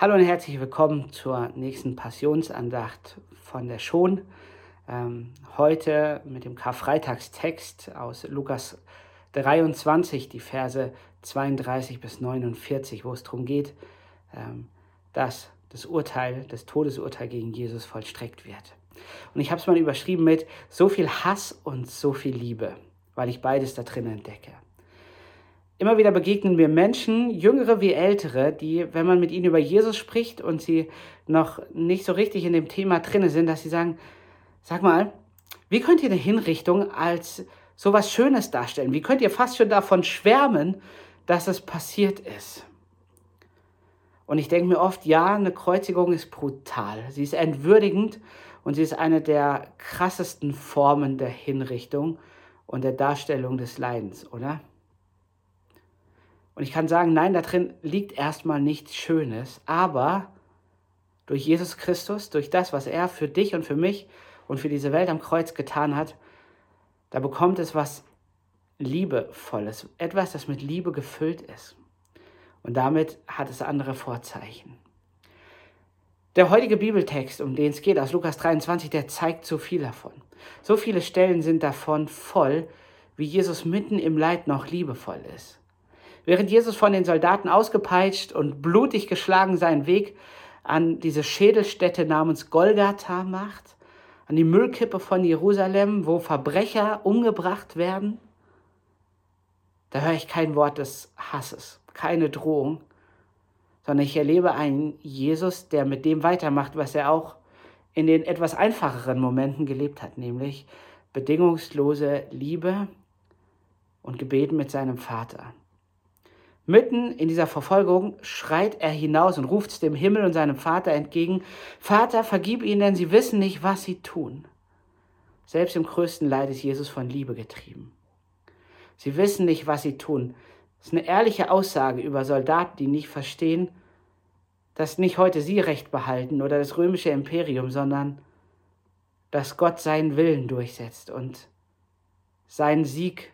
Hallo und herzlich willkommen zur nächsten Passionsandacht von der Schon. Ähm, heute mit dem Karfreitagstext aus Lukas 23, die Verse 32 bis 49, wo es darum geht, ähm, dass das Urteil, das Todesurteil gegen Jesus vollstreckt wird. Und ich habe es mal überschrieben mit so viel Hass und so viel Liebe, weil ich beides da drin entdecke. Immer wieder begegnen mir Menschen, jüngere wie ältere, die, wenn man mit ihnen über Jesus spricht und sie noch nicht so richtig in dem Thema drin sind, dass sie sagen, sag mal, wie könnt ihr eine Hinrichtung als so was Schönes darstellen? Wie könnt ihr fast schon davon schwärmen, dass es passiert ist? Und ich denke mir oft, ja, eine Kreuzigung ist brutal. Sie ist entwürdigend und sie ist eine der krassesten Formen der Hinrichtung und der Darstellung des Leidens, oder? Und ich kann sagen, nein, da drin liegt erstmal nichts Schönes, aber durch Jesus Christus, durch das, was er für dich und für mich und für diese Welt am Kreuz getan hat, da bekommt es was Liebevolles, etwas, das mit Liebe gefüllt ist. Und damit hat es andere Vorzeichen. Der heutige Bibeltext, um den es geht, aus Lukas 23, der zeigt so viel davon. So viele Stellen sind davon voll, wie Jesus mitten im Leid noch liebevoll ist. Während Jesus von den Soldaten ausgepeitscht und blutig geschlagen seinen Weg an diese Schädelstätte namens Golgatha macht, an die Müllkippe von Jerusalem, wo Verbrecher umgebracht werden, da höre ich kein Wort des Hasses, keine Drohung, sondern ich erlebe einen Jesus, der mit dem weitermacht, was er auch in den etwas einfacheren Momenten gelebt hat, nämlich bedingungslose Liebe und Gebet mit seinem Vater. Mitten in dieser Verfolgung schreit er hinaus und ruft dem Himmel und seinem Vater entgegen, Vater, vergib ihnen, denn sie wissen nicht, was sie tun. Selbst im größten Leid ist Jesus von Liebe getrieben. Sie wissen nicht, was sie tun. Das ist eine ehrliche Aussage über Soldaten, die nicht verstehen, dass nicht heute sie Recht behalten oder das römische Imperium, sondern dass Gott seinen Willen durchsetzt und seinen Sieg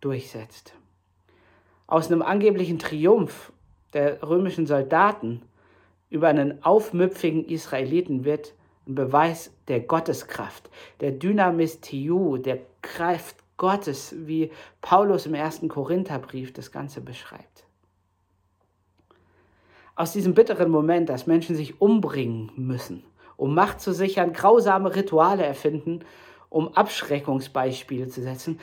durchsetzt aus einem angeblichen Triumph der römischen Soldaten über einen aufmüpfigen Israeliten wird ein Beweis der Gotteskraft, der Dynamis Tiu, der Kraft Gottes, wie Paulus im ersten Korintherbrief das Ganze beschreibt. Aus diesem bitteren Moment, dass Menschen sich umbringen müssen, um Macht zu sichern, grausame Rituale erfinden, um Abschreckungsbeispiele zu setzen,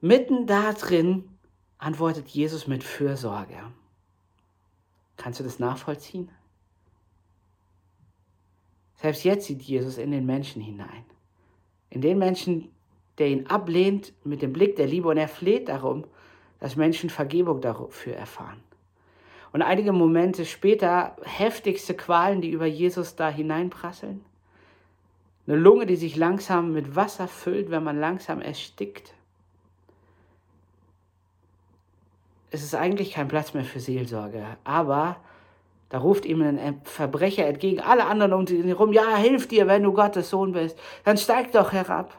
mitten da drin antwortet Jesus mit Fürsorge. Kannst du das nachvollziehen? Selbst jetzt sieht Jesus in den Menschen hinein. In den Menschen, der ihn ablehnt mit dem Blick der Liebe und er fleht darum, dass Menschen Vergebung dafür erfahren. Und einige Momente später heftigste Qualen, die über Jesus da hineinprasseln. Eine Lunge, die sich langsam mit Wasser füllt, wenn man langsam erstickt. Es ist eigentlich kein Platz mehr für Seelsorge. Aber da ruft ihm ein Verbrecher entgegen, alle anderen um ihn herum, ja, hilf dir, wenn du Gottes Sohn bist, dann steig doch herab.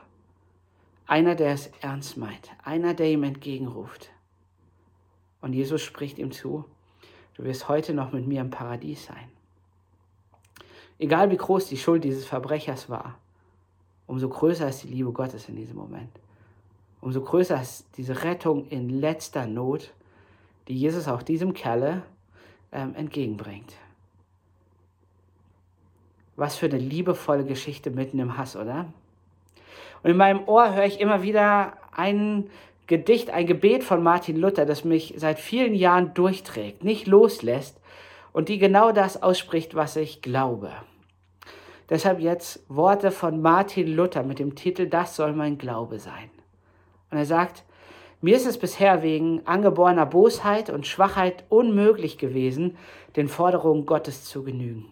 Einer, der es ernst meint, einer, der ihm entgegenruft. Und Jesus spricht ihm zu, du wirst heute noch mit mir im Paradies sein. Egal wie groß die Schuld dieses Verbrechers war, umso größer ist die Liebe Gottes in diesem Moment. Umso größer ist diese Rettung in letzter Not die Jesus auch diesem Kerle ähm, entgegenbringt. Was für eine liebevolle Geschichte mitten im Hass, oder? Und in meinem Ohr höre ich immer wieder ein Gedicht, ein Gebet von Martin Luther, das mich seit vielen Jahren durchträgt, nicht loslässt und die genau das ausspricht, was ich glaube. Deshalb jetzt Worte von Martin Luther mit dem Titel Das soll mein Glaube sein. Und er sagt, mir ist es bisher wegen angeborener Bosheit und Schwachheit unmöglich gewesen, den Forderungen Gottes zu genügen.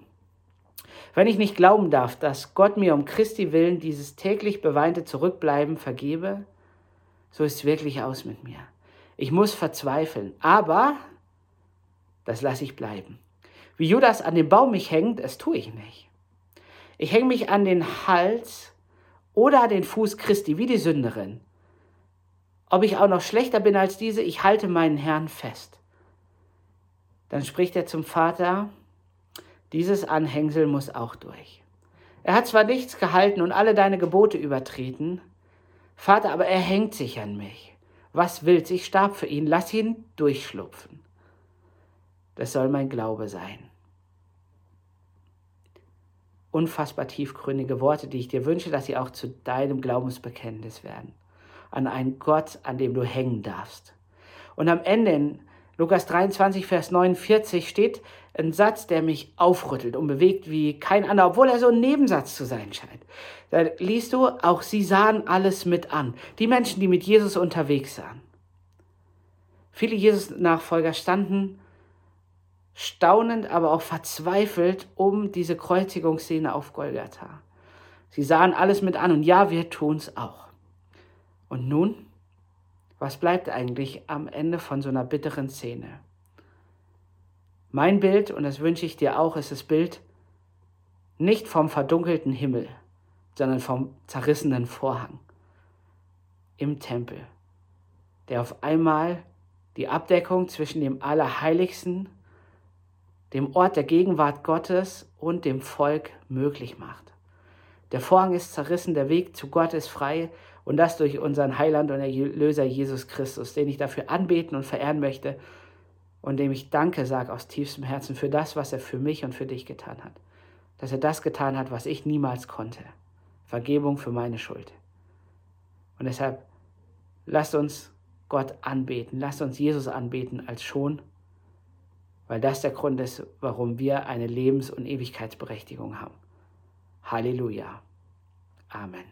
Wenn ich nicht glauben darf, dass Gott mir um Christi willen dieses täglich beweinte Zurückbleiben vergebe, so ist es wirklich aus mit mir. Ich muss verzweifeln, aber das lasse ich bleiben. Wie Judas an dem Baum mich hängt, das tue ich nicht. Ich hänge mich an den Hals oder an den Fuß Christi, wie die Sünderin ob ich auch noch schlechter bin als diese, ich halte meinen Herrn fest. Dann spricht er zum Vater, Dieses Anhängsel muss auch durch. Er hat zwar nichts gehalten und alle deine Gebote übertreten, Vater, aber er hängt sich an mich. Was willst, ich starb für ihn, lass ihn durchschlupfen. Das soll mein Glaube sein. Unfassbar tiefgründige Worte, die ich dir wünsche, dass sie auch zu deinem Glaubensbekenntnis werden. An einen Gott, an dem du hängen darfst. Und am Ende in Lukas 23, Vers 49 steht ein Satz, der mich aufrüttelt und bewegt wie kein anderer, obwohl er so ein Nebensatz zu sein scheint. Da liest du, auch sie sahen alles mit an. Die Menschen, die mit Jesus unterwegs waren. Viele Jesus-Nachfolger standen staunend, aber auch verzweifelt um diese Kreuzigungsszene auf Golgatha. Sie sahen alles mit an und ja, wir tun's auch. Und nun? Was bleibt eigentlich am Ende von so einer bitteren Szene? Mein Bild, und das wünsche ich dir auch, ist das Bild nicht vom verdunkelten Himmel, sondern vom zerrissenen Vorhang im Tempel, der auf einmal die Abdeckung zwischen dem Allerheiligsten, dem Ort der Gegenwart Gottes und dem Volk möglich macht. Der Vorhang ist zerrissen, der Weg zu Gott ist frei und das durch unseren Heiland und Erlöser Jesus Christus, den ich dafür anbeten und verehren möchte und dem ich Danke sage aus tiefstem Herzen für das, was er für mich und für dich getan hat. Dass er das getan hat, was ich niemals konnte. Vergebung für meine Schuld. Und deshalb lasst uns Gott anbeten, lasst uns Jesus anbeten als schon, weil das der Grund ist, warum wir eine Lebens- und Ewigkeitsberechtigung haben. Halleluja. Amen.